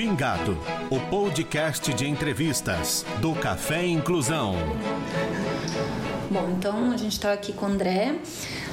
Pingado, o podcast de entrevistas do Café Inclusão. Bom, então a gente está aqui com o André.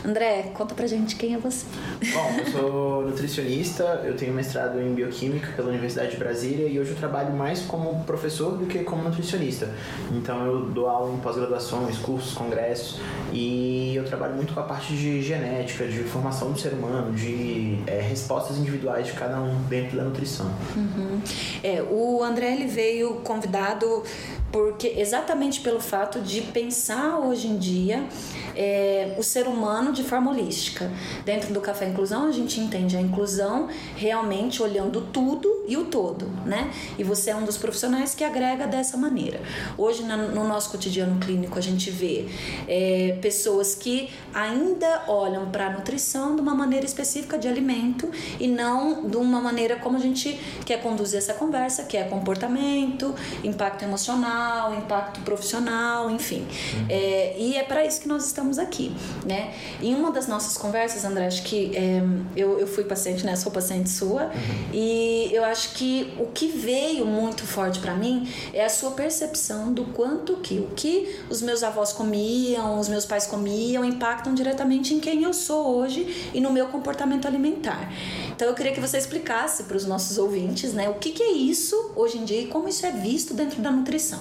André, conta pra gente quem é você. Bom, eu sou nutricionista, eu tenho mestrado em bioquímica pela Universidade de Brasília e hoje eu trabalho mais como professor do que como nutricionista. Então eu dou aula em pós-graduações, cursos, congressos e eu trabalho muito com a parte de genética, de formação do ser humano, de é, respostas individuais de cada um dentro da nutrição. Uhum. É, o André ele veio convidado porque exatamente pelo fato de pensar hoje em dia é, o ser humano de forma holística. Dentro do Café Inclusão, a gente entende a inclusão realmente olhando tudo e o todo, né? E você é um dos profissionais que agrega dessa maneira. Hoje, no nosso cotidiano clínico, a gente vê é, pessoas que ainda olham para a nutrição de uma maneira específica de alimento e não de uma maneira como a gente quer conduzir essa conversa, que é comportamento, impacto emocional, impacto profissional, enfim. Uhum. É, e é para isso que nós estamos estamos aqui, né? Em uma das nossas conversas, André, acho que é, eu, eu fui paciente, né? Sou paciente sua uhum. e eu acho que o que veio muito forte para mim é a sua percepção do quanto que o que os meus avós comiam, os meus pais comiam, impactam diretamente em quem eu sou hoje e no meu comportamento alimentar. Então eu queria que você explicasse para os nossos ouvintes, né, o que, que é isso hoje em dia e como isso é visto dentro da nutrição.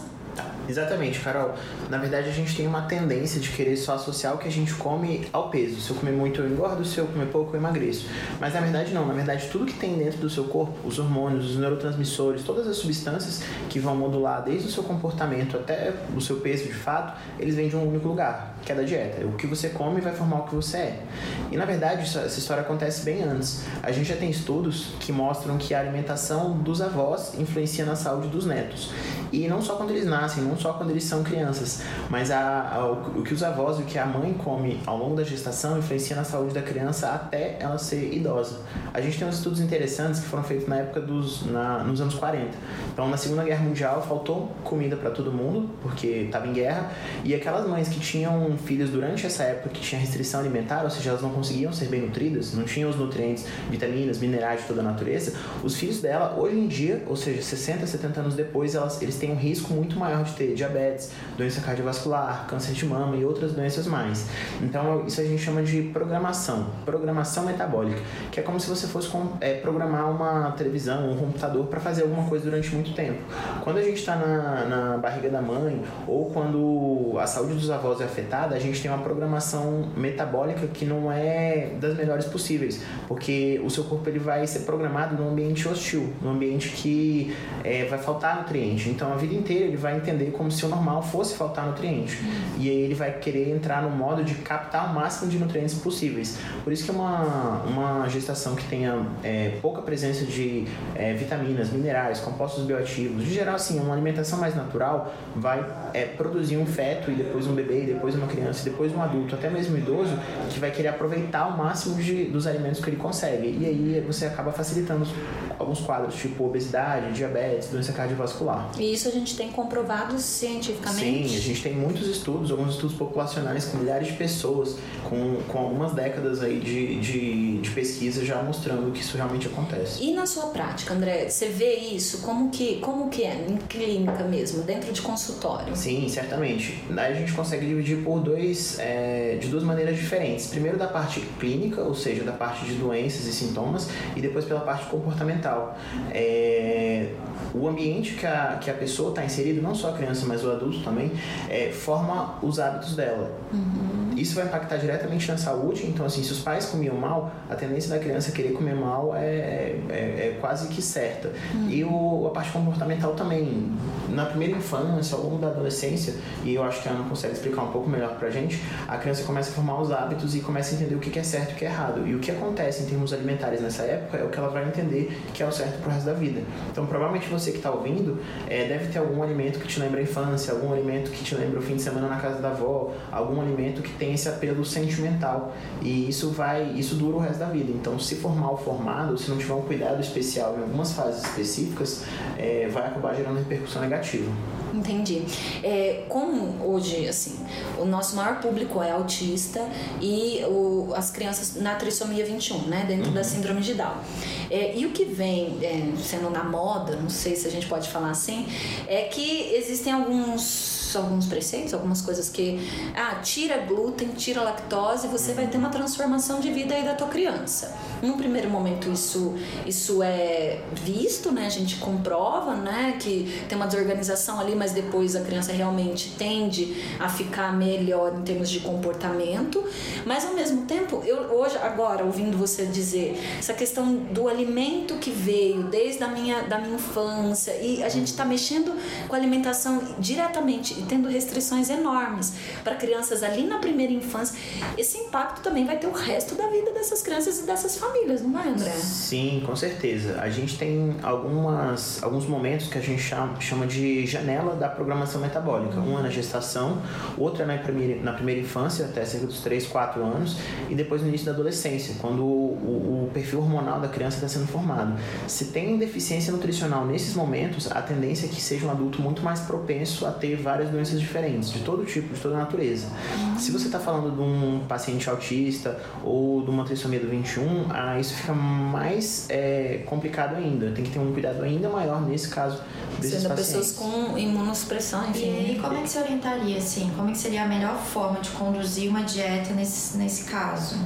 Exatamente, Carol. Na verdade, a gente tem uma tendência de querer só associar o que a gente come ao peso. Se eu comer muito, eu engordo, se eu comer pouco, eu emagreço. Mas na verdade, não. Na verdade, tudo que tem dentro do seu corpo, os hormônios, os neurotransmissores, todas as substâncias que vão modular desde o seu comportamento até o seu peso de fato, eles vêm de um único lugar, que é da dieta. O que você come vai formar o que você é. E na verdade, essa história acontece bem antes. A gente já tem estudos que mostram que a alimentação dos avós influencia na saúde dos netos. E não só quando eles nascem, não só quando eles são crianças, mas a, a, o, o, que os avós e o que a mãe come ao longo da gestação influencia na saúde da criança até ela ser idosa. A gente tem uns estudos interessantes que foram feitos na época dos na, nos anos 40. Então, na Segunda Guerra Mundial faltou comida para todo mundo, porque estava em guerra, e aquelas mães que tinham filhos durante essa época que tinha restrição alimentar, ou seja, elas não conseguiam ser bem nutridas, não tinham os nutrientes, vitaminas, minerais de toda a natureza, os filhos dela, hoje em dia, ou seja, 60, 70 anos depois, elas, eles têm um risco muito maior de ter diabetes, doença cardiovascular, câncer de mama e outras doenças mais. Então, isso a gente chama de programação, programação metabólica, que é como se você fosse é, programar uma televisão, um computador para fazer alguma coisa durante muito tempo. Quando a gente está na, na barriga da mãe ou quando a saúde dos avós é afetada, a gente tem uma programação metabólica que não é das melhores possíveis, porque o seu corpo ele vai ser programado num ambiente hostil, num ambiente que é, vai faltar nutriente. Então, a vida inteira ele vai entender como se o normal fosse faltar nutriente. E aí ele vai querer entrar no modo de captar o máximo de nutrientes possíveis. Por isso que uma, uma gestação que tenha é, pouca presença de é, vitaminas, minerais, compostos bioativos, de geral assim, uma alimentação mais natural vai é, produzir um feto e depois um bebê, e depois uma criança, e depois um adulto, até mesmo um idoso, que vai querer aproveitar o máximo de, dos alimentos que ele consegue. E aí você acaba facilitando alguns quadros, tipo obesidade, diabetes, doença cardiovascular. E isso a gente tem comprovados cientificamente? Sim, a gente tem muitos estudos, alguns estudos populacionais com milhares de pessoas, com, com algumas décadas aí de, de, de pesquisa já mostrando que isso realmente acontece. E na sua prática, André, você vê isso? Como que, como que é em clínica mesmo, dentro de consultório? Sim, certamente. Aí a gente consegue dividir por dois, é, de duas maneiras diferentes. Primeiro da parte clínica, ou seja, da parte de doenças e sintomas, e depois pela parte comportamental. É, o ambiente que a, que a pessoa está inserida, não só a criança, mas o adulto também, é, forma os hábitos dela. Uhum. Isso vai impactar diretamente na saúde, então assim, se os pais comiam mal, a tendência da criança querer comer mal é, é, é quase que certa. Uhum. E o, a parte comportamental também. Na primeira infância, ao longo da adolescência, e eu acho que a Ana consegue explicar um pouco melhor pra gente, a criança começa a formar os hábitos e começa a entender o que é certo e o que é errado. E o que acontece em termos alimentares nessa época é o que ela vai entender que é o certo pro resto da vida. Então provavelmente você que está ouvindo é, deve ter algum alimento que te lembra a infância, algum alimento que te lembra o fim de semana na casa da avó, algum alimento que tem esse apelo sentimental. E isso vai, isso dura o resto da vida. Então, se for mal formado, se não tiver um cuidado especial em algumas fases específicas, é, vai acabar gerando repercussão negativa. Entendi. É, como hoje, assim, o nosso maior público é autista e o, as crianças na trissomia 21, né, dentro uhum. da síndrome de Down. É, e o que vem é, sendo na moda, não sei se a gente pode falar assim, é que existem alguns alguns preceitos, algumas coisas que ah, tira glúten, tira lactose, você vai ter uma transformação de vida aí da tua criança. Num primeiro momento isso isso é visto, né? A gente comprova, né, que tem uma desorganização ali, mas depois a criança realmente tende a ficar melhor em termos de comportamento. Mas ao mesmo tempo, eu hoje agora ouvindo você dizer essa questão do alimento que veio desde a minha da minha infância e a gente está mexendo com a alimentação diretamente tendo restrições enormes para crianças ali na primeira infância, esse impacto também vai ter o resto da vida dessas crianças e dessas famílias, não vai, André? Sim, com certeza. A gente tem algumas, alguns momentos que a gente chama, chama de janela da programação metabólica. Um é na gestação, outro é na primeira, na primeira infância, até cerca dos 3, 4 anos, e depois no início da adolescência, quando o, o perfil hormonal da criança está sendo formado. Se tem deficiência nutricional nesses momentos, a tendência é que seja um adulto muito mais propenso a ter várias doenças diferentes, de todo tipo, de toda natureza. Se você está falando de um paciente autista ou de uma trissomia do 21, ah, isso fica mais é, complicado ainda. Tem que ter um cuidado ainda maior nesse caso desses Sendo pacientes. pessoas com imunossupressão, enfim. E, como é que você orientaria, assim? Como é que seria a melhor forma de conduzir uma dieta nesse, nesse caso?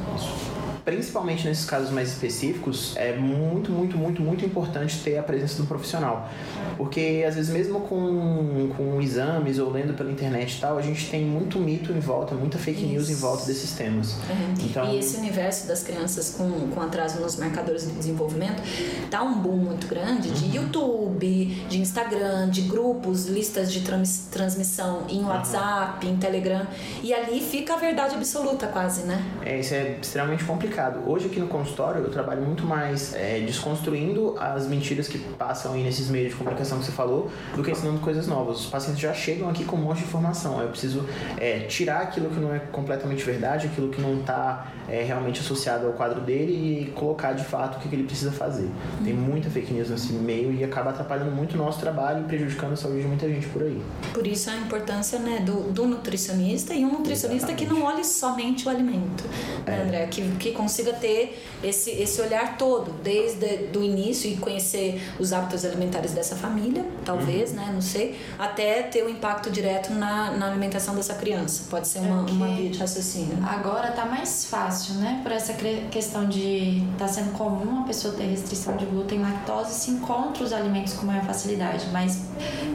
Principalmente nesses casos mais específicos, é muito, muito, muito, muito importante ter a presença do profissional. Porque às vezes mesmo com, com exames ou lendo pela internet e tal, a gente tem muito mito em volta, muita fake Isso. news em volta desses temas. Uhum. Então, e esse universo das crianças com, com atraso nos marcadores de desenvolvimento tá um boom muito grande de uhum. YouTube, de Instagram, de grupos, listas de trans, transmissão em WhatsApp, uhum. em Telegram. E ali fica a verdade absoluta quase, né? É, isso é extremamente complicado complicado. Hoje aqui no consultório eu trabalho muito mais é, desconstruindo as mentiras que passam aí nesses meios de comunicação que você falou, do que ensinando coisas novas. Os pacientes já chegam aqui com um monte de informação. Eu preciso é, tirar aquilo que não é completamente verdade, aquilo que não está é, realmente associado ao quadro dele e colocar de fato o que, que ele precisa fazer. Tem muita fake news nesse meio e acaba atrapalhando muito o nosso trabalho e prejudicando a saúde de muita gente por aí. Por isso a importância né, do, do nutricionista e um nutricionista Exatamente. que não olhe somente o alimento, né, é. André? Que, que consiga ter esse, esse olhar todo, desde do início e conhecer os hábitos alimentares dessa família, talvez, uhum. né? Não sei, até ter o um impacto direto na, na alimentação dessa criança. Pode ser uma, uma via de raciocínio. Agora tá mais fácil, né? Por essa questão de tá sendo comum a pessoa ter restrição de glúten e lactose, se encontra os alimentos com maior facilidade. Mas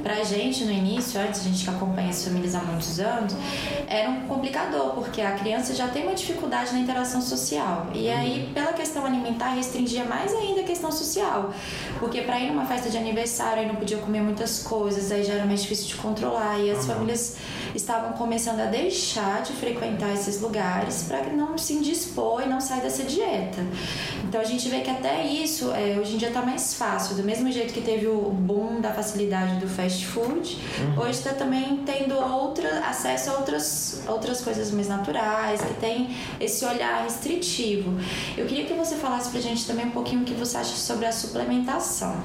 pra gente, no início, antes a gente que acompanha as famílias há muitos anos, era um complicador, porque a criança já tem uma dificuldade na interação social. E aí, pela questão alimentar, restringia mais ainda a questão social. Porque para ir numa festa de aniversário, aí não podia comer muitas coisas, aí já era mais difícil de controlar. E as uhum. famílias estavam começando a deixar de frequentar esses lugares para não se indispor e não sair dessa dieta. Então a gente vê que até isso é, hoje em dia está mais fácil. Do mesmo jeito que teve o boom da facilidade do fast food, uhum. hoje está também tendo outra, acesso a outras, outras coisas mais naturais, que tem esse olhar restritivo. Eu queria que você falasse pra gente também um pouquinho o que você acha sobre a suplementação.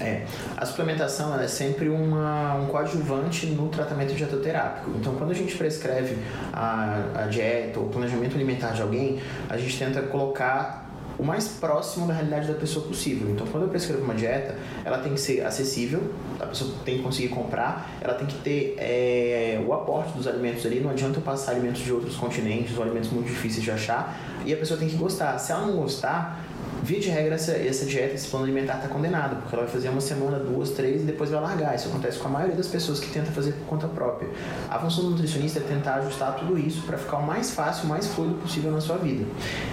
É, a suplementação é sempre uma, um coadjuvante no tratamento dietoterápico. Então, quando a gente prescreve a, a dieta ou planejamento alimentar de alguém, a gente tenta colocar o mais próximo da realidade da pessoa possível. Então, quando eu prescrevo uma dieta, ela tem que ser acessível, a pessoa tem que conseguir comprar, ela tem que ter é, o aporte dos alimentos ali. Não adianta eu passar alimentos de outros continentes ou alimentos muito difíceis de achar, e a pessoa tem que gostar. Se ela não gostar, Via de regra, essa, essa dieta, esse plano alimentar está condenado, porque ela vai fazer uma semana, duas, três e depois vai largar. Isso acontece com a maioria das pessoas que tenta fazer por conta própria. A função do nutricionista é tentar ajustar tudo isso para ficar o mais fácil, o mais fluido possível na sua vida.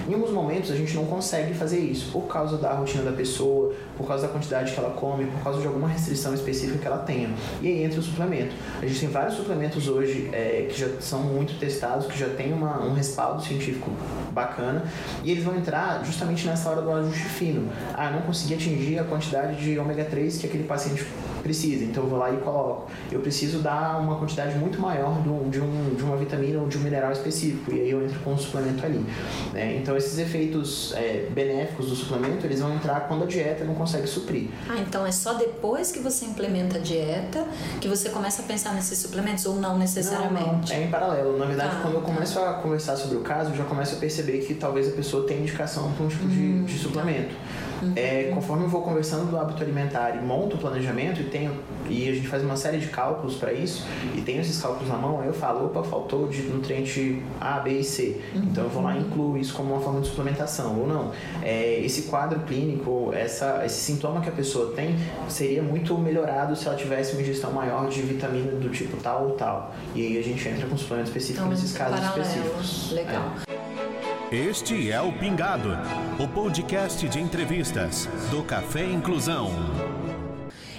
Em alguns momentos a gente não consegue fazer isso por causa da rotina da pessoa, por causa da quantidade que ela come, por causa de alguma restrição específica que ela tenha. E aí entra o suplemento. A gente tem vários suplementos hoje é, que já são muito testados, que já tem uma, um respaldo científico bacana, e eles vão entrar justamente nessa hora do ajuste fino. Ah, não consegui atingir a quantidade de ômega 3 que aquele paciente precisa, então eu vou lá e coloco. Eu preciso dar uma quantidade muito maior do, de, um, de uma vitamina ou de um mineral específico, e aí eu entro com um suplemento ali. Né? Então esses efeitos é, benéficos do suplemento, eles vão entrar quando a dieta não consegue suprir. Ah, então é só depois que você implementa a dieta que você começa a pensar nesses suplementos ou não necessariamente? Não, não. é em paralelo. Na verdade, ah, quando eu começo a conversar sobre o caso, eu já começo a perceber que talvez a pessoa tenha indicação para um tipo hum, de, de suplemento. Uhum. É, conforme eu vou conversando do hábito alimentar e monto o planejamento e tenho e a gente faz uma série de cálculos para isso e tenho esses cálculos na mão, aí eu falo, opa, faltou de nutriente A, B e C. Uhum. Então eu vou lá e incluo isso como uma forma de suplementação ou não. É, esse quadro clínico, essa, esse sintoma que a pessoa tem seria muito melhorado se ela tivesse uma ingestão maior de vitamina do tipo tal ou tal. E aí a gente entra com suplemento específico então, nesses casos paralelo. específicos. Legal. É. Este é o Pingado, o podcast de entrevistas do Café Inclusão.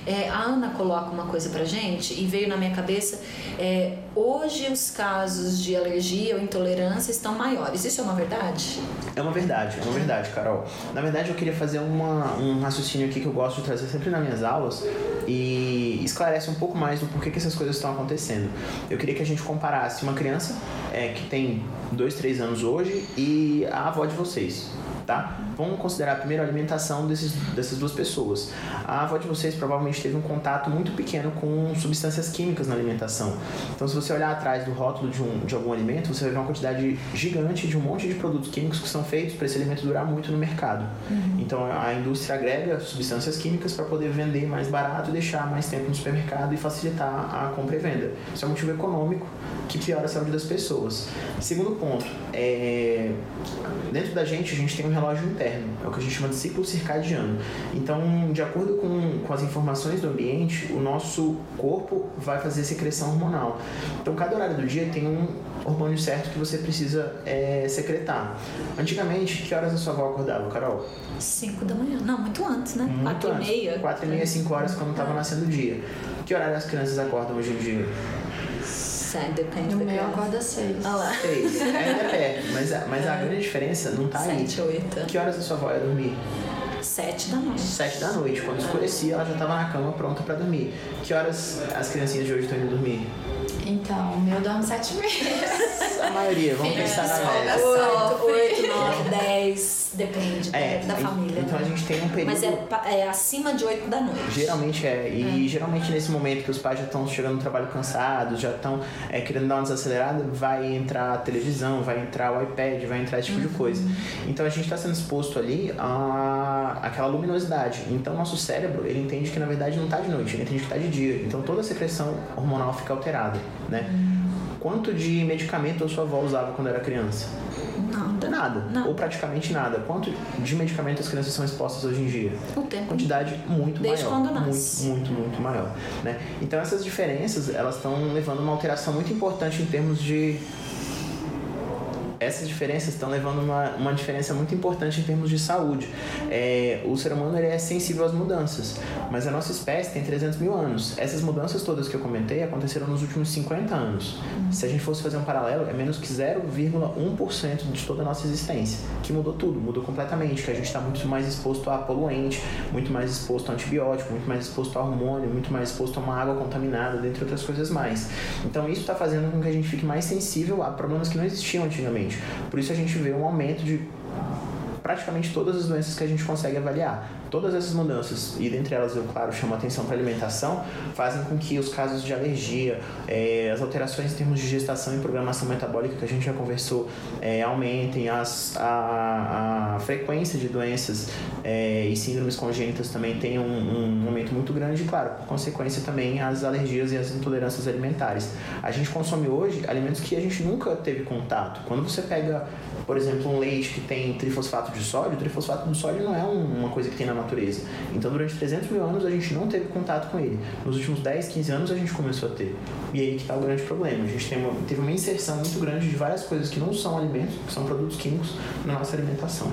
É, a Ana coloca uma coisa pra gente e veio na minha cabeça: é, hoje os casos de alergia ou intolerância estão maiores. Isso é uma verdade? É uma verdade, é uma verdade, Carol. Na verdade, eu queria fazer uma, um raciocínio aqui que eu gosto de trazer sempre nas minhas aulas e esclarece um pouco mais do porquê que essas coisas estão acontecendo. Eu queria que a gente comparasse uma criança é, que tem 2, 3 anos hoje e a avó de vocês tá? Vamos considerar primeiro a alimentação desses, dessas duas pessoas. A avó de vocês provavelmente teve um contato muito pequeno com substâncias químicas na alimentação. Então, se você olhar atrás do rótulo de, um, de algum alimento, você vai ver uma quantidade gigante de um monte de produtos químicos que são feitos para esse alimento durar muito no mercado. Uhum. Então, a indústria agrega substâncias químicas para poder vender mais barato e deixar mais tempo no supermercado e facilitar a compra e venda. Isso é um motivo econômico que piora a saúde das pessoas. Segundo ponto, é... dentro da gente a gente tem um relógio interno, é o que a gente chama de ciclo circadiano. Então, de acordo com, com as informações do ambiente, o nosso corpo vai fazer secreção hormonal. Então, cada horário do dia tem um hormônio certo que você precisa é, secretar. Antigamente, que horas a sua avó acordava, Carol? 5 da manhã. Não, muito antes, né? 4 e meia. 4 e meia, 5 horas quando estava nascendo o dia. Que horário as crianças acordam hoje em dia? Sai, depende no da meu acorda seis. Ah lá. Seis. Ainda é perto, mas, a, mas a é. grande diferença não tá aí. Sete, oito. Que horas a sua avó ia dormir? Sete da noite. Sete da noite. Quando escurecia, ela já estava na cama pronta para dormir. Que horas as criancinhas de hoje estão indo dormir? Então, o meu dorme sete meses. A maioria, vamos pensar na média. Oito, oito, nove, dez, depende é, da família. Então né? a gente tem um período... Mas é, é acima de oito da noite. Geralmente é. E é. geralmente nesse momento que os pais já estão chegando no trabalho cansados, já estão é, querendo dar uma desacelerada, vai entrar a televisão, vai entrar o iPad, vai entrar esse tipo uhum. de coisa. Então a gente está sendo exposto ali a aquela luminosidade. Então nosso cérebro, ele entende que na verdade não está de noite, ele entende que está de dia. Então toda a secreção hormonal fica alterada né? Quanto de medicamento a sua avó usava quando era criança? Nada. Nada. Não. Ou praticamente nada. Quanto de medicamento as crianças são expostas hoje em dia? O tempo. Quantidade muito Desde maior. quando nasce. Muito, muito, muito maior. Né? Então essas diferenças, elas estão levando uma alteração muito importante em termos de essas diferenças estão levando uma, uma diferença muito importante em termos de saúde. É, o ser humano ele é sensível às mudanças, mas a nossa espécie tem 300 mil anos. Essas mudanças todas que eu comentei aconteceram nos últimos 50 anos. Se a gente fosse fazer um paralelo, é menos que 0,1% de toda a nossa existência, que mudou tudo, mudou completamente, que a gente está muito mais exposto a poluente, muito mais exposto a antibiótico, muito mais exposto a hormônio, muito mais exposto a uma água contaminada, dentre outras coisas mais. Então isso está fazendo com que a gente fique mais sensível a problemas que não existiam antigamente. Por isso a gente vê um aumento de praticamente todas as doenças que a gente consegue avaliar. Todas essas mudanças, e dentre elas eu, claro, chamo atenção para a alimentação, fazem com que os casos de alergia, é, as alterações em termos de gestação e programação metabólica que a gente já conversou, é, aumentem, as, a, a, frequência de doenças é, e síndromes congênitas também tem um, um aumento muito grande, e, claro, por consequência também as alergias e as intolerâncias alimentares. A gente consome hoje alimentos que a gente nunca teve contato. Quando você pega por exemplo, um leite que tem trifosfato de sódio, trifosfato de sódio não é uma coisa que tem na natureza. Então, durante 300 mil anos, a gente não teve contato com ele. Nos últimos 10, 15 anos, a gente começou a ter. E aí que está o grande problema. A gente uma, teve uma inserção muito grande de várias coisas que não são alimentos, que são produtos químicos na nossa alimentação.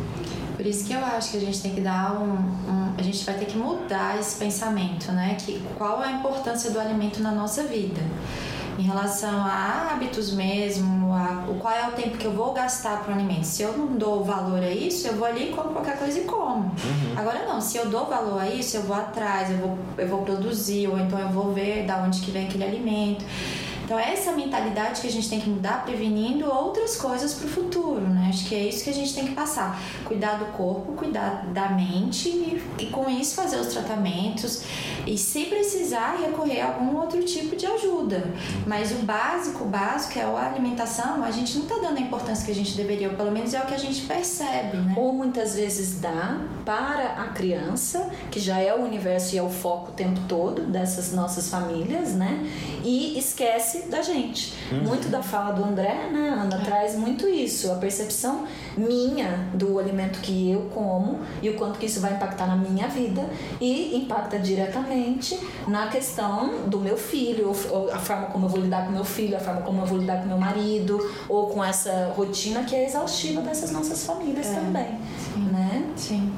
Por isso que eu acho que a gente tem que dar um, um, a gente vai ter que mudar esse pensamento, né? Que qual é a importância do alimento na nossa vida? Em relação a hábitos mesmo, a, o qual é o tempo que eu vou gastar para o alimento. Se eu não dou valor a isso, eu vou ali e compro qualquer coisa e como. Uhum. Agora não, se eu dou valor a isso, eu vou atrás, eu vou, eu vou produzir, ou então eu vou ver da onde que vem aquele alimento. Então, é essa mentalidade que a gente tem que mudar, prevenindo outras coisas para o futuro, né? Acho que é isso que a gente tem que passar. Cuidar do corpo, cuidar da mente e, e com isso fazer os tratamentos e se precisar recorrer a algum outro tipo de ajuda. Mas o básico, o básico é a alimentação, a gente não está dando a importância que a gente deveria, ou pelo menos é o que a gente percebe, né? Ou muitas vezes dá para a criança, que já é o universo e é o foco o tempo todo dessas nossas famílias, né? E esquece da gente. Uhum. Muito da fala do André, né, Ana, traz muito isso, a percepção minha do alimento que eu como e o quanto que isso vai impactar na minha vida e impacta diretamente na questão do meu filho, a forma como eu vou lidar com meu filho, a forma como eu vou lidar com meu marido, ou com essa rotina que é exaustiva dessas nossas famílias é. também, Sim. né? Sim.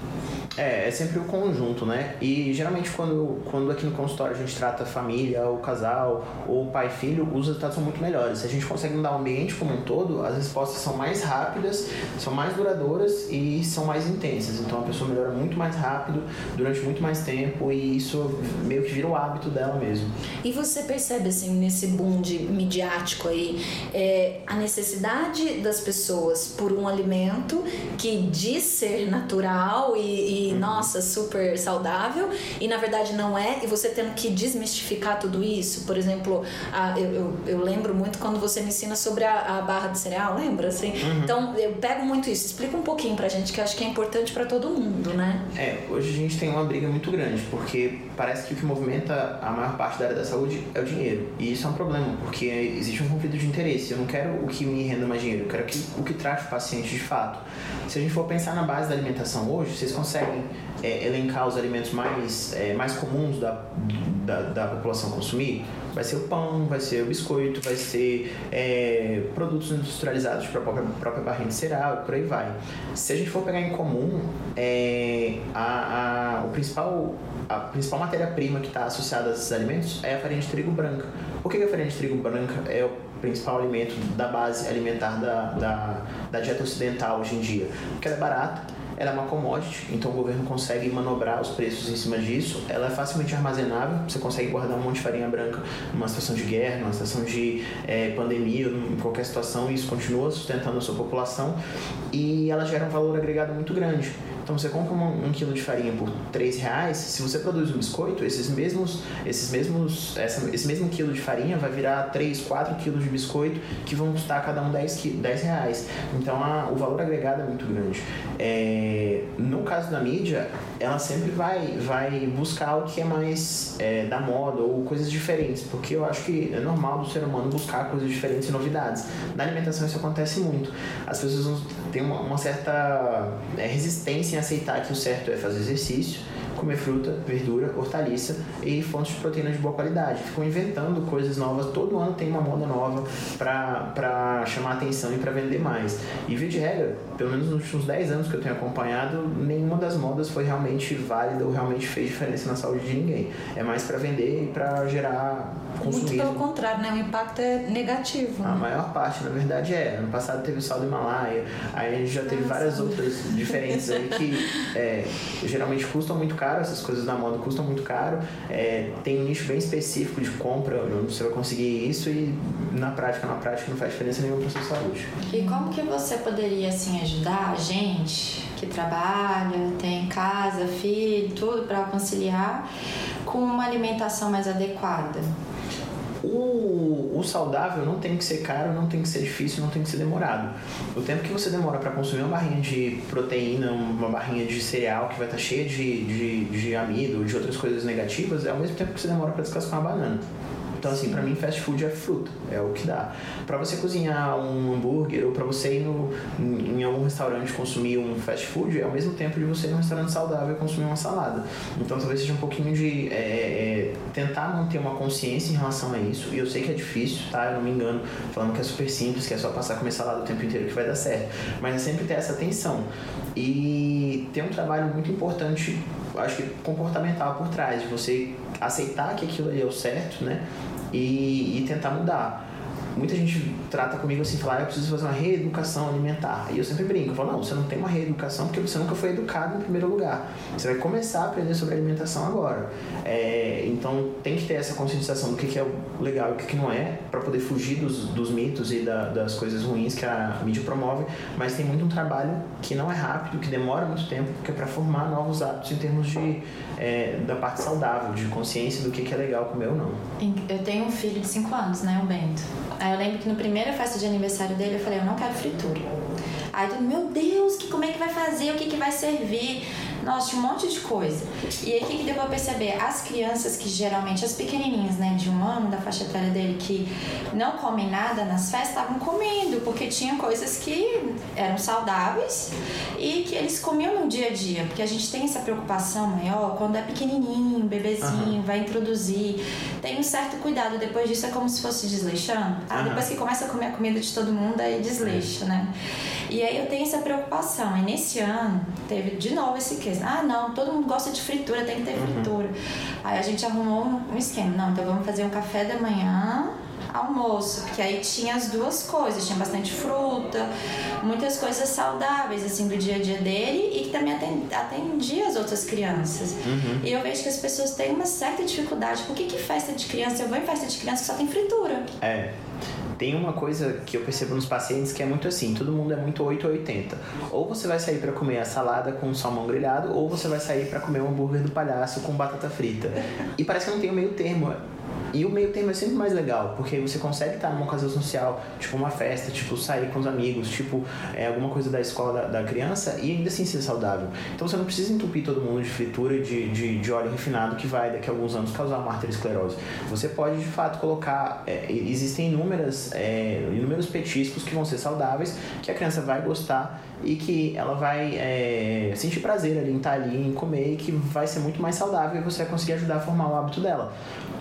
É, é sempre o conjunto, né? E geralmente quando, quando aqui no consultório a gente trata família, ou casal, ou pai e filho, os resultados são muito melhores. Se a gente consegue mudar o ambiente como um todo, as respostas são mais rápidas, são mais duradouras e são mais intensas. Então a pessoa melhora muito mais rápido, durante muito mais tempo, e isso meio que vira o hábito dela mesmo. E você percebe, assim, nesse boom de midiático aí, é, a necessidade das pessoas por um alimento que diz ser natural e, e uhum. nossa, super saudável, e na verdade não é, e você tendo que desmistificar tudo isso. Por exemplo, a, eu, eu, eu, lembro muito quando você me ensina sobre a, a barra de cereal, lembra? Assim? Uhum. Então eu pego muito isso. Explica um pouquinho pra gente, que eu acho que é importante para todo mundo, né? É, hoje a gente tem uma briga muito grande, porque parece que o que movimenta a maior parte da área da saúde é o dinheiro. E isso é um problema, porque existe um conflito de interesse. Eu não quero o que me renda mais dinheiro, eu quero que, o que traz o paciente de fato. Se a gente for pensar na base da alimentação hoje, vocês conseguem é, elencar os alimentos mais, é, mais comuns da, da, da, população consumir, vai ser o pão, vai ser o biscoito, vai ser é, produtos industrializados para a própria, própria barrinha de cereal, por aí vai. Se a gente for pegar em comum, é, a, a, o principal, a principal matéria-prima que está associada a esses alimentos é a farinha de trigo branca. Por que a farinha de trigo branca é o principal alimento da base alimentar da, da, da dieta ocidental hoje em dia? Porque ela é barata, ela é uma commodity, então o governo consegue manobrar os preços em cima disso. Ela é facilmente armazenável, você consegue guardar um monte de farinha branca numa situação de guerra, numa situação de é, pandemia, em qualquer situação, e isso continua sustentando a sua população e ela gera um valor agregado muito grande. Então você compra um, um quilo de farinha por 3 reais, se você produz um biscoito, esses mesmos, esses mesmos, essa, esse mesmo quilo de farinha vai virar 3, 4 quilos de biscoito que vão custar cada um 10, 10 reais. Então a, o valor agregado é muito grande. É, no caso da mídia, ela sempre vai, vai buscar o que é mais é, da moda ou coisas diferentes, porque eu acho que é normal do ser humano buscar coisas diferentes e novidades. Na alimentação isso acontece muito. As pessoas têm uma, uma certa é, resistência em aceitar que o certo é fazer exercício, comer fruta, verdura, hortaliça e fontes de proteína de boa qualidade. Ficam inventando coisas novas, todo ano tem uma moda nova para chamar atenção e para vender mais. E via de regra, pelo menos nos últimos 10 anos que eu tenho acompanhado, nenhuma das modas foi realmente válida ou realmente fez diferença na saúde de ninguém. É mais para vender e para gerar consumismo. Muito pelo contrário, né? O impacto é negativo. A né? maior parte, na verdade, é. Ano passado teve o sal do Himalaia, aí a gente já teve Nossa. várias outras diferentes aí que é, geralmente custam muito caro, essas coisas da moda custam muito caro. É, tem um nicho bem específico de compra, você vai conseguir isso e na prática, na prática não faz diferença nenhuma para sua saúde. E como que você poderia assim ajudar a gente que trabalha, tem casa, filho, tudo para conciliar com uma alimentação mais adequada? O, o, saudável não tem que ser caro, não tem que ser difícil, não tem que ser demorado. O tempo que você demora para consumir uma barrinha de proteína, uma barrinha de cereal que vai estar tá cheia de, de, de amido, de outras coisas negativas, é o mesmo tempo que você demora para descascar uma banana. Então, assim, para mim, fast food é fruta, é o que dá. Para você cozinhar um hambúrguer ou para você ir no, em algum restaurante consumir um fast food, é ao mesmo tempo de você ir num restaurante saudável consumir uma salada. Então, talvez seja um pouquinho de é, é, tentar manter uma consciência em relação a isso. E eu sei que é difícil, tá? Eu não me engano, falando que é super simples, que é só passar a comer salada o tempo inteiro que vai dar certo. Mas é sempre ter essa atenção. E ter um trabalho muito importante, acho que comportamental por trás, de você aceitar que aquilo ali é o certo, né? E, e tentar mudar. Muita gente trata comigo assim, falar, ah, eu preciso fazer uma reeducação alimentar. E eu sempre brinco, eu falo, não, você não tem uma reeducação porque você nunca foi educado em primeiro lugar. Você vai começar a aprender sobre alimentação agora. É, então tem que ter essa conscientização do que, que é legal e o que, que não é, para poder fugir dos, dos mitos e da, das coisas ruins que a mídia promove. Mas tem muito um trabalho que não é rápido, que demora muito tempo, porque é para formar novos hábitos em termos de, é, da parte saudável, de consciência do que, que é legal comer ou não. Eu tenho um filho de 5 anos, né, o Bento. Aí eu lembro que no primeira festa de aniversário dele eu falei, eu não quero fritura. Aí todo meu Deus, que, como é que vai fazer? O que, que vai servir? Nossa, tinha um monte de coisa. E aí o que, que deu pra perceber? As crianças que geralmente, as pequenininhas, né, de um ano, da faixa etária dele, que não comem nada nas festas, estavam comendo, porque tinha coisas que eram saudáveis e que eles comiam no dia a dia. Porque a gente tem essa preocupação maior quando é pequenininho, bebezinho, uhum. vai introduzir. Tem um certo cuidado. Depois disso é como se fosse desleixando. Ah, uhum. Depois que começa a comer a comida de todo mundo, aí desleixa, né? E aí eu tenho essa preocupação. E nesse ano, teve de novo esse quesito. Ah, não, todo mundo gosta de fritura, tem que ter uhum. fritura. Aí a gente arrumou um esquema. Não, então vamos fazer um café da manhã almoço, porque aí tinha as duas coisas, tinha bastante fruta, muitas coisas saudáveis assim do dia a dia dele e que também atendia as outras crianças. Uhum. E eu vejo que as pessoas têm uma certa dificuldade. Por que, que festa de criança? Eu vou em festa de criança que só tem fritura. É. Tem uma coisa que eu percebo nos pacientes que é muito assim, todo mundo é muito 8 ou 80. Ou você vai sair para comer a salada com salmão grelhado, ou você vai sair para comer um hambúrguer do palhaço com batata frita. E parece que não tem o meio termo. E o meio termo é sempre mais legal, porque você consegue estar numa ocasião social, tipo uma festa, tipo sair com os amigos, tipo é, alguma coisa da escola da, da, criança e ainda assim ser saudável. Então você não precisa entupir todo mundo de fritura de, de, de, óleo refinado que vai daqui a alguns anos causar uma arteriosclerose. Você pode de fato colocar, é, existem inúmeras, é, inúmeros petiscos que vão ser saudáveis, que a criança vai gostar e que ela vai é, sentir prazer ali em estar ali, em comer e que vai ser muito mais saudável e você vai conseguir ajudar a formar o hábito dela.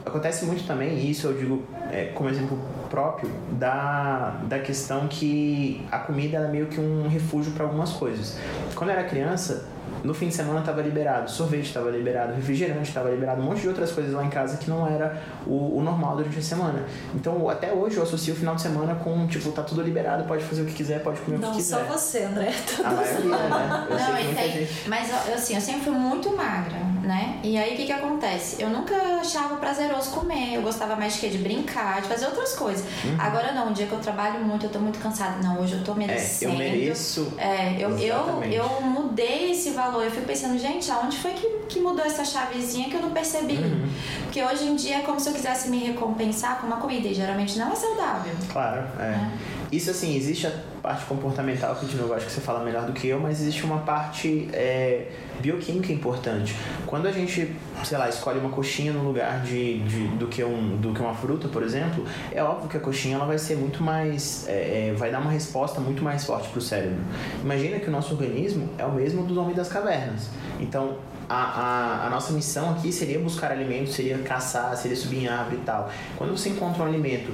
Acontece muito também, e isso eu digo é, como exemplo próprio, da, da questão que a comida é meio que um refúgio para algumas coisas. Quando eu era criança, no fim de semana estava liberado, sorvete estava liberado, refrigerante estava liberado, um monte de outras coisas lá em casa que não era o, o, normal durante a semana. Então, até hoje eu associo o final de semana com, tipo, tá tudo liberado, pode fazer o que quiser, pode comer não, o que quiser. Não, só você, André. A maioria, né? Eu não, sei que muita gente... Mas, eu, assim, eu sempre fui muito magra, né? E aí, o que que acontece? Eu nunca achava prazeroso comer, eu gostava mais de quê? De brincar, de fazer outras coisas. Uhum. Agora não, um dia que eu trabalho muito, eu tô muito cansada. Não, hoje eu tô merecendo. É, eu mereço. É, eu, eu, eu mudei esse valor. Eu fico pensando, gente, aonde foi que, que mudou essa chavezinha que eu não percebi? Uhum. Porque hoje em dia é como se eu quisesse me recompensar com uma comida e geralmente não é saudável. Claro, é. é. Isso assim, existe a parte comportamental, que de novo acho que você fala melhor do que eu, mas existe uma parte é, bioquímica importante. Quando a gente, sei lá, escolhe uma coxinha no lugar de, de, do, que um, do que uma fruta, por exemplo, é óbvio que a coxinha ela vai ser muito mais. É, é vai dar uma resposta muito mais forte para o cérebro. Imagina que o nosso organismo é o mesmo do homem das cavernas. Então, a, a, a, nossa missão aqui seria buscar alimentos, seria caçar, seria subir em árvore e tal. Quando você encontra um alimento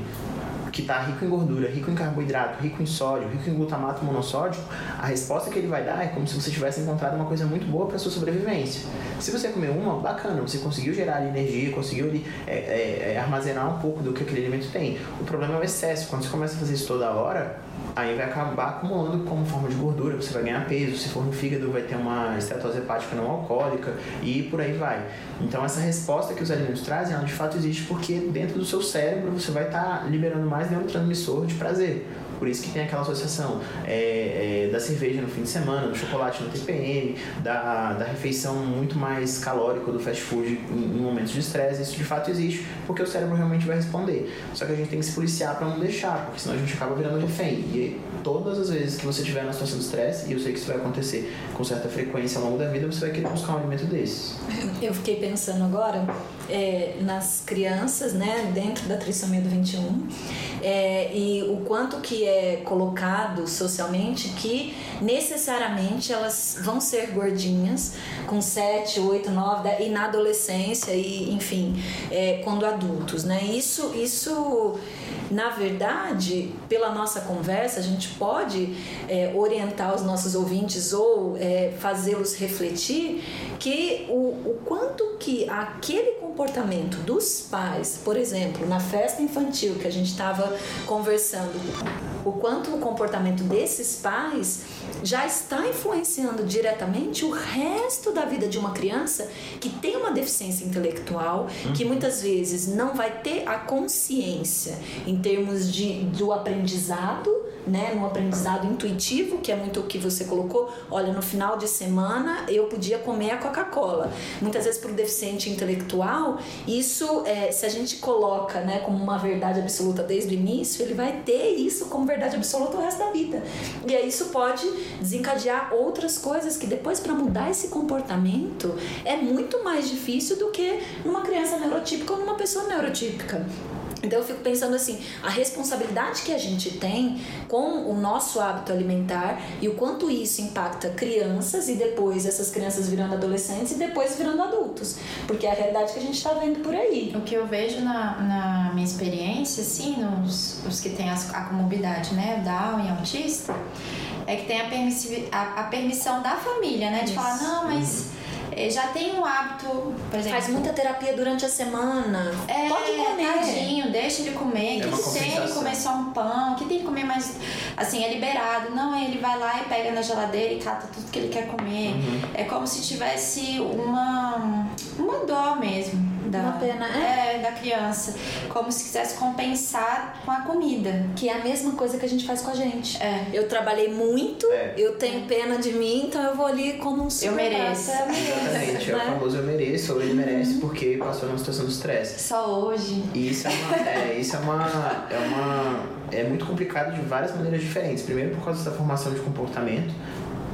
que está rico em gordura, rico em carboidrato, rico em sódio, rico em glutamato monossódico, a resposta que ele vai dar é como se você tivesse encontrado uma coisa muito boa para sua sobrevivência. Se você comer uma, bacana, você conseguiu gerar energia, conseguiu ali, é, é, é, armazenar um pouco do que aquele alimento tem. O problema é o excesso. Quando você começa a fazer isso toda hora, aí vai acabar acumulando como forma de gordura, você vai ganhar peso, se for no fígado vai ter uma estetose hepática não alcoólica e por aí vai. Então essa resposta que os alimentos trazem, ela de fato existe porque dentro do seu cérebro você vai estar tá liberando mais neurotransmissor de prazer. Por isso que tem aquela associação é, é, da cerveja no fim de semana, do chocolate no TPM, da, da refeição muito mais calórica do fast food em, em momentos de estresse. Isso de fato existe porque o cérebro realmente vai responder. Só que a gente tem que se policiar para não deixar, porque senão a gente acaba virando refém. E todas as vezes que você tiver na situação de estresse, e eu sei que isso vai acontecer com certa frequência ao longo da vida, você vai querer buscar um alimento desses. Eu fiquei pensando agora é, nas crianças, né, dentro da trissomia do 21, é, e o quanto que é colocado socialmente que necessariamente elas vão ser gordinhas com 7, 8, 9, 10, e na adolescência e enfim, é, quando adultos, né? Isso, isso na verdade, pela nossa conversa, a gente pode é, orientar os nossos ouvintes ou é, fazê-los refletir que o, o quanto que aquele comportamento dos pais, por exemplo, na festa infantil que a gente estava conversando, o quanto o comportamento desses pais já está influenciando diretamente o resto da vida de uma criança que tem uma deficiência intelectual, que muitas vezes não vai ter a consciência em termos de, do aprendizado né, no aprendizado intuitivo, que é muito o que você colocou. Olha, no final de semana eu podia comer a Coca-Cola. Muitas vezes para o deficiente intelectual, isso, é, se a gente coloca né, como uma verdade absoluta desde o início, ele vai ter isso como verdade absoluta o resto da vida. E aí isso pode desencadear outras coisas que depois para mudar esse comportamento é muito mais difícil do que numa criança neurotípica ou numa pessoa neurotípica. Então eu fico pensando assim, a responsabilidade que a gente tem com o nosso hábito alimentar e o quanto isso impacta crianças e depois essas crianças virando adolescentes e depois virando adultos, porque é a realidade que a gente está vendo por aí. O que eu vejo na, na minha experiência, assim, nos os que têm a, a comorbidade, né, Down e autista, é que tem a, a, a permissão da família, né, de isso. falar, não, mas é, já tem um hábito, por exemplo. Faz muita terapia durante a semana. É, Pode comer. Tadinho, deixa ele comer. É que, que tem ele comer só um pão? que tem que comer mais. Assim, é liberado. Não, ele vai lá e pega na geladeira e cata tudo que ele quer comer. Uhum. É como se tivesse uma, uma dó mesmo da, Uma pena, é? é? da criança. Como se quisesse compensar com a comida. Que é a mesma coisa que a gente faz com a gente. É. Eu trabalhei muito, é. eu tenho pena de mim, então eu vou ali como um super Eu mereço. Exatamente, é o né? famoso eu mereço, ou ele merece porque passou numa situação de estresse. Só hoje. E isso é uma. É, isso é uma. É uma. É muito complicado de várias maneiras diferentes. Primeiro por causa da formação de comportamento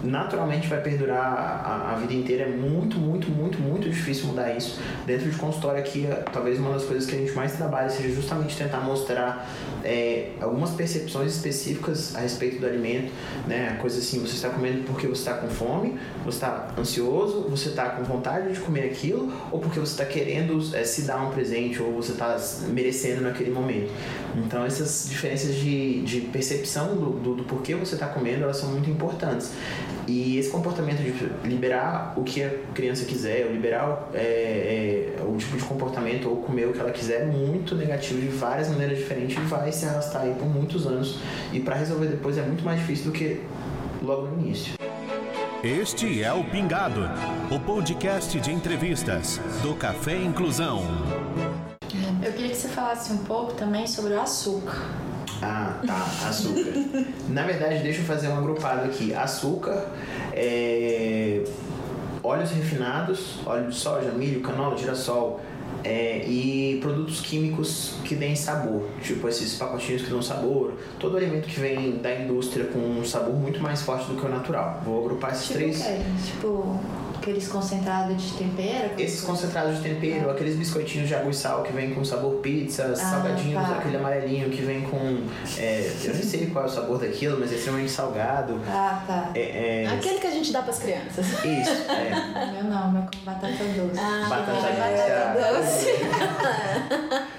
naturalmente vai perdurar a, a, vida inteira. É muito, muito, muito, muito difícil mudar isso. Dentro de consultório aqui, talvez uma das coisas que a gente mais trabalha seja justamente tentar mostrar é, algumas percepções específicas a respeito do alimento, né? Coisa assim, você está comendo porque você está com fome, você está ansioso, você está com vontade de comer aquilo, ou porque você está querendo é, se dar um presente, ou você está merecendo naquele momento. Então essas diferenças de, de percepção do, do, do porquê você está comendo, elas são muito importantes. E esse comportamento de liberar o que a criança quiser, ou liberar é, é, o tipo de comportamento, ou comer o que ela quiser, é muito negativo de várias maneiras diferentes e vai se arrastar aí por muitos anos. E para resolver depois é muito mais difícil do que logo no início. Este é o Pingado, o podcast de entrevistas do Café Inclusão. Eu queria que você falasse um pouco também sobre o açúcar. Ah, tá, açúcar. Na verdade, deixa eu fazer um agrupado aqui. Açúcar, é... óleos refinados, óleo de soja, milho, canola, girassol, é, e produtos químicos que deem sabor, tipo esses pacotinhos que dão sabor, todo alimento que vem da indústria com um sabor muito mais forte do que o natural. Vou agrupar esses tipo três. Tipo aqueles concentrados de tempero? Esses concentrados de tempero, é. aqueles biscoitinhos de água e sal que vem com sabor pizza, ah, salgadinhos, tá. aquele amarelinho que vem com. É, eu nem sei qual é o sabor daquilo, mas é extremamente salgado. Ah, tá. É, é aquele que a gente dá pras crianças. Isso, é. Meu não, meu com batata doce. Ah, batata, doce.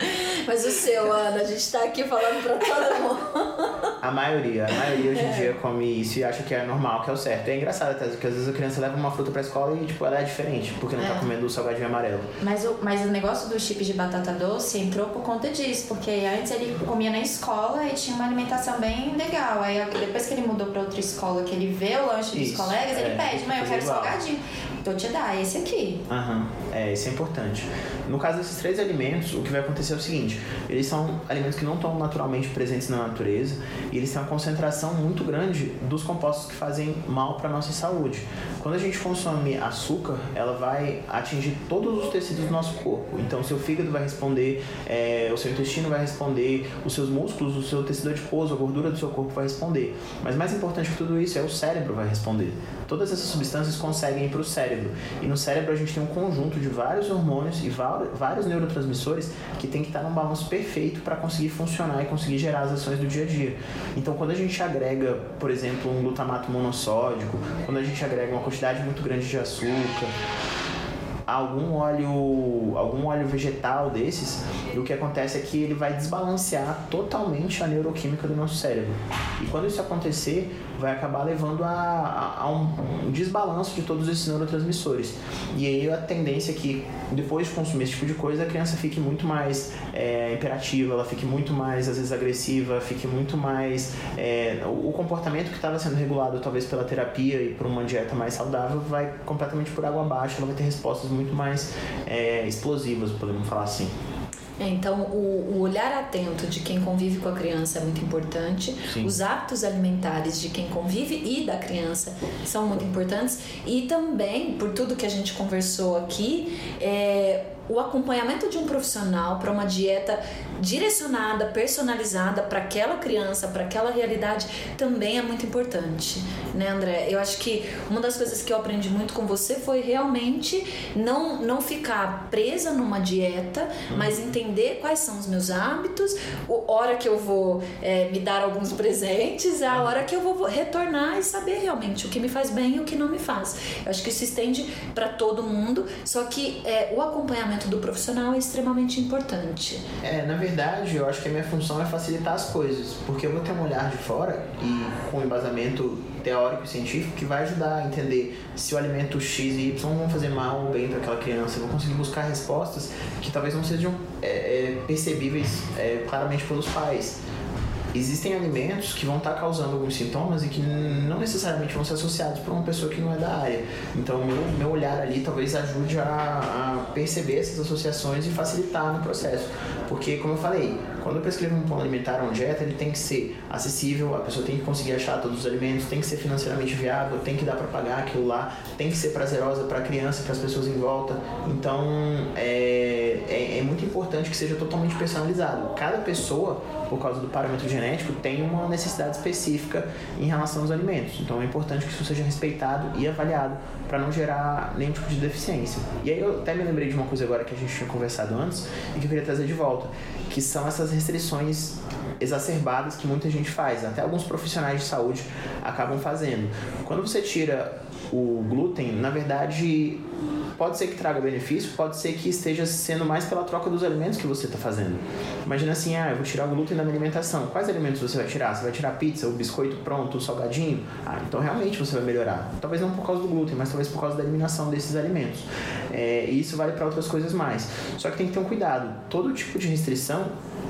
Mas o seu, Ana, a gente tá aqui falando pra todo mundo. A maioria, a maioria hoje em dia come isso e acha que é normal, que é o certo. É engraçado até, porque às vezes a criança leva uma fruta pra escola e, tipo, ela é diferente, porque não tá é. tá comendo o salgadinho amarelo. Mas o, mas o negócio dos chips de batata doce entrou por conta disso, porque antes ele comia na escola e tinha uma alimentação bem legal. Aí depois que ele mudou pra outra escola, que ele vê o lanche dos colegas, é, ele pede, mãe, eu quero igual. salgadinho. Então te dá esse aqui. Aham, é, isso é importante. No caso desses três alimentos, o que vai acontecer é o seguinte: eles são alimentos que não estão naturalmente presentes na natureza e eles têm uma concentração muito grande dos compostos que fazem mal para nossa saúde. Quando a gente consome açúcar, ela vai atingir todos os tecidos do nosso corpo. Então, seu fígado vai responder, é, o seu intestino vai responder, os seus músculos, o seu tecido adiposo, a gordura do seu corpo vai responder. Mas mais importante que tudo isso é o cérebro vai responder. Todas essas substâncias conseguem ir para o cérebro. E no cérebro a gente tem um conjunto de vários hormônios e vários neurotransmissores que tem que estar num balanço perfeito para conseguir funcionar e conseguir gerar as ações do dia a dia. Então, quando a gente agrega, por exemplo, um glutamato monossódico, quando a gente agrega uma quantidade muito grande de açúcar, algum óleo, algum óleo vegetal desses, o que acontece é que ele vai desbalancear totalmente a neuroquímica do nosso cérebro. E quando isso acontecer, vai acabar levando a, a, a um, desbalanço de todos esses neurotransmissores. E aí a tendência é que depois de consumir esse tipo de coisa, a criança fique muito mais é, imperativa, ela fique muito mais, às vezes, agressiva, fique muito mais. É, o comportamento que estava sendo regulado, talvez pela terapia e por uma dieta mais saudável, vai completamente por água abaixo, ela vai ter respostas muito mais é, explosivas, podemos falar assim. É, então, o, o, olhar atento de quem convive com a criança é muito importante. Sim. Os hábitos alimentares de quem convive e da criança são muito importantes. E também, por tudo que a gente conversou aqui, é, o acompanhamento de um profissional para uma dieta direcionada, personalizada para aquela criança, para aquela realidade, também é muito importante, né, André? Eu acho que uma das coisas que eu aprendi muito com você foi realmente não, não ficar presa numa dieta, mas entender quais são os meus hábitos, a hora que eu vou é, me dar alguns presentes, a hora que eu vou retornar e saber realmente o que me faz bem e o que não me faz. Eu acho que isso estende para todo mundo, só que é, o acompanhamento do profissional é extremamente importante. É, na verdade, eu acho que a minha função é facilitar as coisas, porque eu vou ter um olhar de fora e com embasamento teórico e científico que vai ajudar a entender se o alimento X e Y vão fazer mal ou bem para aquela criança. Eu vou conseguir buscar respostas que talvez não sejam é, é, percebíveis é, claramente pelos pais existem alimentos que vão estar tá causando alguns sintomas e que não necessariamente vão ser associados por uma pessoa que não é da área. Então, meu, meu olhar ali talvez ajude a, a perceber essas associações e facilitar no processo. Porque, como eu falei, quando eu prescrevo um plano alimentar, uma dieta, ele tem que ser acessível, a pessoa tem que conseguir achar todos os alimentos, tem que ser financeiramente viável, tem que dar para pagar aquilo lá, tem que ser prazerosa para a criança, para as pessoas em volta. Então, é, importante que seja totalmente personalizado. Cada pessoa por causa do parâmetro genético, tem uma necessidade específica em relação aos alimentos. Então é importante que isso seja respeitado e avaliado para não gerar nenhum tipo de deficiência. E aí eu até me lembrei de uma coisa agora que a gente tinha conversado antes e que eu queria trazer de volta, que são essas restrições exacerbadas que muita gente faz, até alguns profissionais de saúde acabam fazendo. Quando você tira o glúten, na verdade, pode ser que traga benefício, pode ser que esteja sendo mais pela troca dos alimentos que você está fazendo. Imagina assim, ah, eu vou tirar o glúten da minha alimentação. Quais alimentos você vai tirar? Você vai tirar pizza, o biscoito pronto, o salgadinho? Ah, então realmente você vai melhorar. Talvez não por causa do glúten, mas talvez por causa da eliminação desses alimentos. É, e isso vale para outras coisas mais. Só que tem que ter um cuidado. Todo tipo de restrição,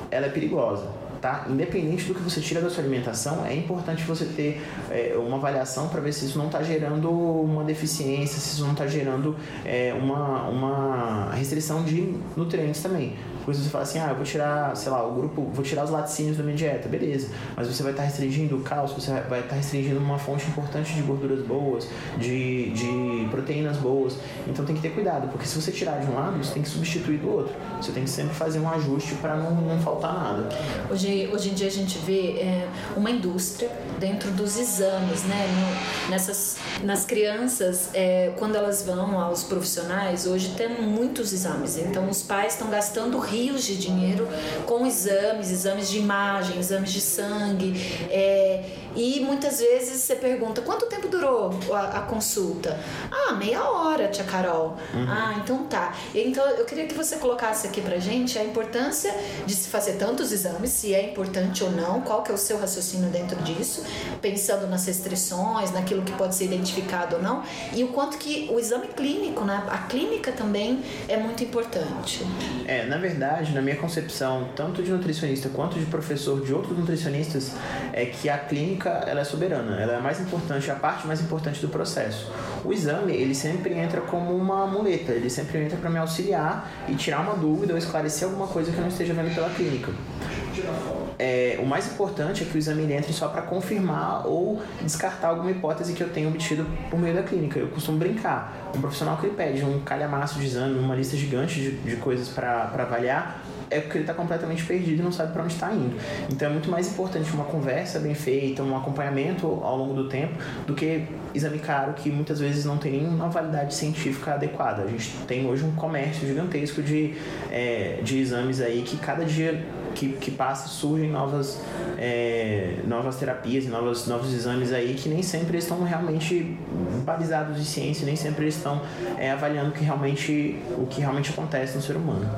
ela é perigosa tá? Independente do que você tira da sua alimentação, é importante você ter é, uma avaliação para ver se isso não está gerando uma deficiência, se isso não está gerando é, uma, uma restrição de nutrientes também. Por isso você fala assim, ah, eu vou tirar, sei lá, o grupo, vou tirar os laticínios da minha dieta, beleza. Mas você vai estar restringindo o cálcio, você vai estar restringindo uma fonte importante de gorduras boas, de, de proteínas boas. Então tem que ter cuidado, porque se você tirar de um lado, você tem que substituir do outro. Você tem que sempre fazer um ajuste para não, não faltar nada. Hoje, hoje em dia a gente vê é, uma indústria dentro dos exames, né? No, nessas, nas crianças, é, quando elas vão aos profissionais, hoje tem muitos exames. Então os pais estão gastando rios de dinheiro com exames, exames de imagem, exames de sangue. É, e muitas vezes você pergunta: quanto tempo durou a, a consulta? Ah, meia hora, tia Carol. Uhum. Ah, então tá. Então eu queria que você colocasse aqui pra gente a importância de se fazer tantos exames, se é importante ou não, qual que é o seu raciocínio dentro disso, pensando nas restrições, naquilo que pode ser identificado ou não, e o quanto que o exame clínico, né? A clínica também é muito importante. É, na verdade, na minha concepção, tanto de nutricionista quanto de professor de outros nutricionistas, é que a clínica clínica ela é soberana, ela é a mais importante, a parte mais importante do processo. O exame, ele sempre entra como uma muleta, ele sempre entra para me auxiliar e tirar uma dúvida ou esclarecer alguma coisa que eu não esteja vendo pela clínica. É, o mais importante é que o exame entre só para confirmar ou descartar alguma hipótese que eu tenha obtido por meio da clínica. Eu costumo brincar. Um profissional que ele pede um calhamaço de exame, uma lista gigante de, de coisas para avaliar, é porque ele está completamente perdido e não sabe para onde está indo. Então é muito mais importante uma conversa bem feita, um acompanhamento ao longo do tempo, do que exame caro que muitas vezes não tem nenhuma validade científica adequada. A gente tem hoje um comércio gigantesco de, é, de exames aí que cada dia que, que passa surgem novas, é, novas terapias e novos, novos exames aí que nem sempre estão realmente balizados de ciência, nem sempre eles estão é, avaliando que realmente, o que realmente acontece no ser humano.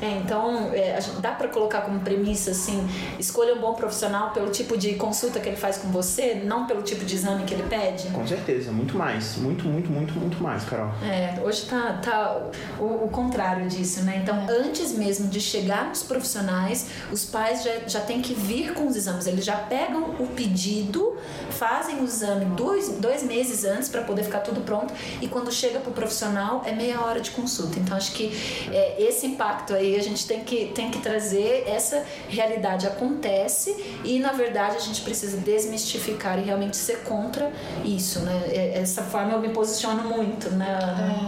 É, então, é, dá para colocar como premissa assim, escolha um bom profissional pelo tipo de consulta que ele faz com você, não pelo tipo de exame que ele pede? Com certeza, muito mais, muito, muito, muito, muito mais, Carol. É, hoje tá, tá o, o contrário disso, né? Então, antes mesmo de chegar nos profissionais, os pais já, já têm que vir com os exames. Eles já pegam o pedido, fazem o exame dois, dois meses antes para poder ficar tudo pronto e quando chega para o profissional é meia hora de consulta. Então, acho que é, esse impacto aí a gente tem que, tem que trazer. Essa realidade acontece e, na verdade, a gente precisa desmistificar e realmente ser contra isso, né? É, essa forma eu me posiciono muito, né?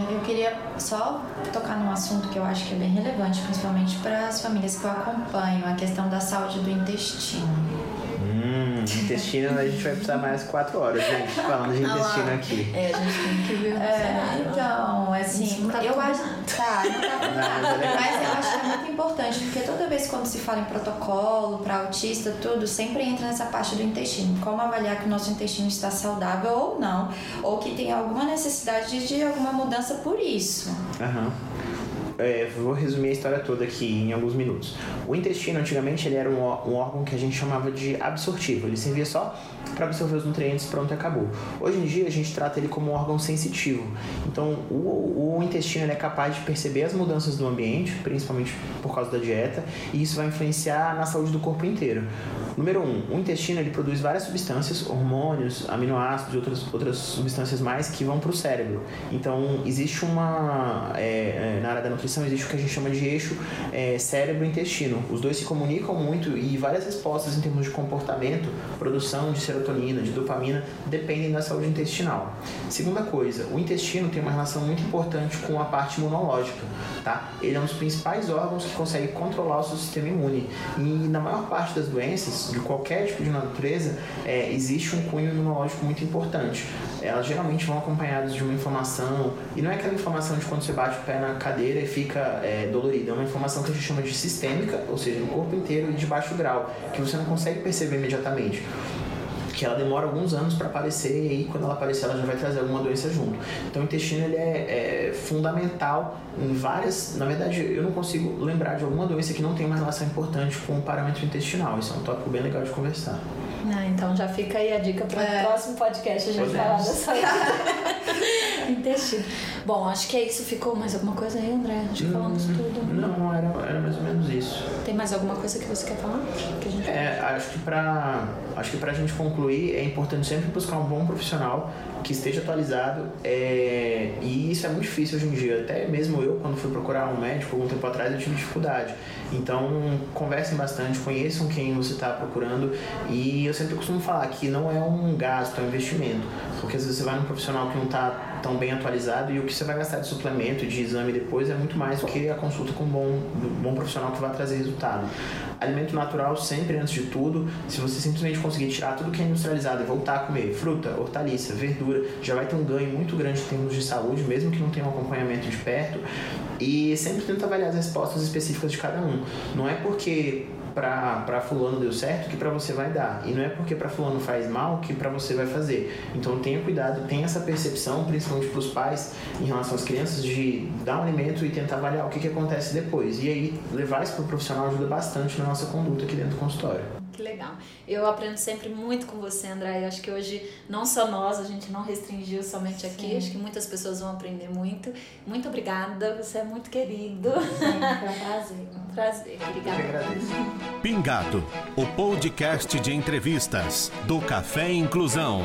É, eu queria só tocar num assunto que eu acho que é bem relevante, principalmente para as famílias que eu acompanho, a questão da saúde do intestino. Hum, intestino a gente vai precisar mais quatro horas, gente, falando de intestino ah aqui. É, a gente tem que ver. É, então, assim, tá eu acho. Tá, não tá não, mas, é mas eu acho que é muito importante, porque toda vez quando se fala em protocolo para autista, tudo, sempre entra nessa parte do intestino. Como avaliar que o nosso intestino está saudável ou não, ou que tem alguma necessidade de alguma mudança por isso. Aham. Uhum é, vou resumir a história toda aqui em alguns minutos. O intestino, antigamente, ele era um, um órgão que a gente chamava de absortivo. Ele servia só para absorver os nutrientes, pronto acabou. Hoje em dia, a gente trata ele como um órgão sensitivo. Então, o, o intestino é capaz de perceber as mudanças do ambiente, principalmente por causa da dieta, e isso vai influenciar na saúde do corpo inteiro. Número 1. Um, o intestino ele produz várias substâncias, hormônios, aminoácidos e outras, outras substâncias mais que vão para o cérebro. Então, existe uma. É, é, na área da nutrição, existe o que a gente chama de eixo é, cérebro-intestino. Os dois se comunicam muito e várias respostas em termos de comportamento, produção de serotonina, de dopamina, dependem da saúde intestinal. Segunda coisa, o intestino tem uma relação muito importante com a parte imunológica. Tá? Ele é um dos principais órgãos que consegue controlar o seu sistema imune. E na maior parte das doenças, de qualquer tipo de natureza, é, existe um cunho imunológico muito importante. Elas geralmente vão acompanhadas de uma inflamação, e não é aquela inflamação de quando você bate o pé na cadeira e fica é, dolorido, é uma inflamação que a gente chama de sistêmica, ou seja, no corpo inteiro e de baixo grau, que você não consegue perceber imediatamente que ela demora alguns anos para aparecer e quando ela aparecer ela já vai trazer alguma doença junto. Então o intestino ele é, é, fundamental em várias, na verdade eu não consigo lembrar de alguma doença que não tem uma relação importante com o parâmetro intestinal. Isso é um tópico bem legal de conversar. Ah, então já fica aí a dica para o é. próximo podcast a gente Podemos. falar saúde intestino. Bom, acho que é isso. Ficou mais alguma coisa aí, André? Acho que falamos hum, tudo. Não, era, era mais ou menos isso. Tem mais alguma coisa que você quer falar? Que a gente é, acho que para acho que pra gente concluir é importante sempre buscar um bom profissional que esteja atualizado é, e isso é muito difícil hoje em dia. Até mesmo eu, quando fui procurar um médico algum tempo atrás, eu tive dificuldade. Então, conversem bastante, conheçam quem você está procurando e eu sempre costumo falar que não é um gasto, é um investimento. Porque às vezes você vai num profissional que não está tão bem atualizado e o que você vai gastar de suplemento, de exame depois é muito mais do que a consulta com um bom, um bom profissional que vai trazer resultado. Alimento natural sempre antes de tudo. Se você simplesmente conseguir tirar tudo que é industrializado e voltar a comer fruta, hortaliça, verdura, já vai ter um ganho muito grande em termos de saúde, mesmo que não tenha um acompanhamento de perto. E sempre tenta avaliar as respostas específicas de cada um. Não é porque para fulano deu certo que para você vai dar. E não é porque para fulano faz mal que para você vai fazer. Então tenha cuidado, tenha essa percepção, principalmente para os pais, em relação às crianças, de dar um alimento e tentar avaliar o que, que acontece depois. E aí levar isso para o profissional ajuda bastante na nossa conduta aqui dentro do consultório. Que legal. Eu aprendo sempre muito com você, André. Eu acho que hoje, não só nós, a gente não restringiu somente aqui. Sim. Acho que muitas pessoas vão aprender muito. Muito obrigada. Você é muito querido. Sim, foi um prazer. Um prazer. Obrigada. Pingado, o podcast de entrevistas do Café Inclusão.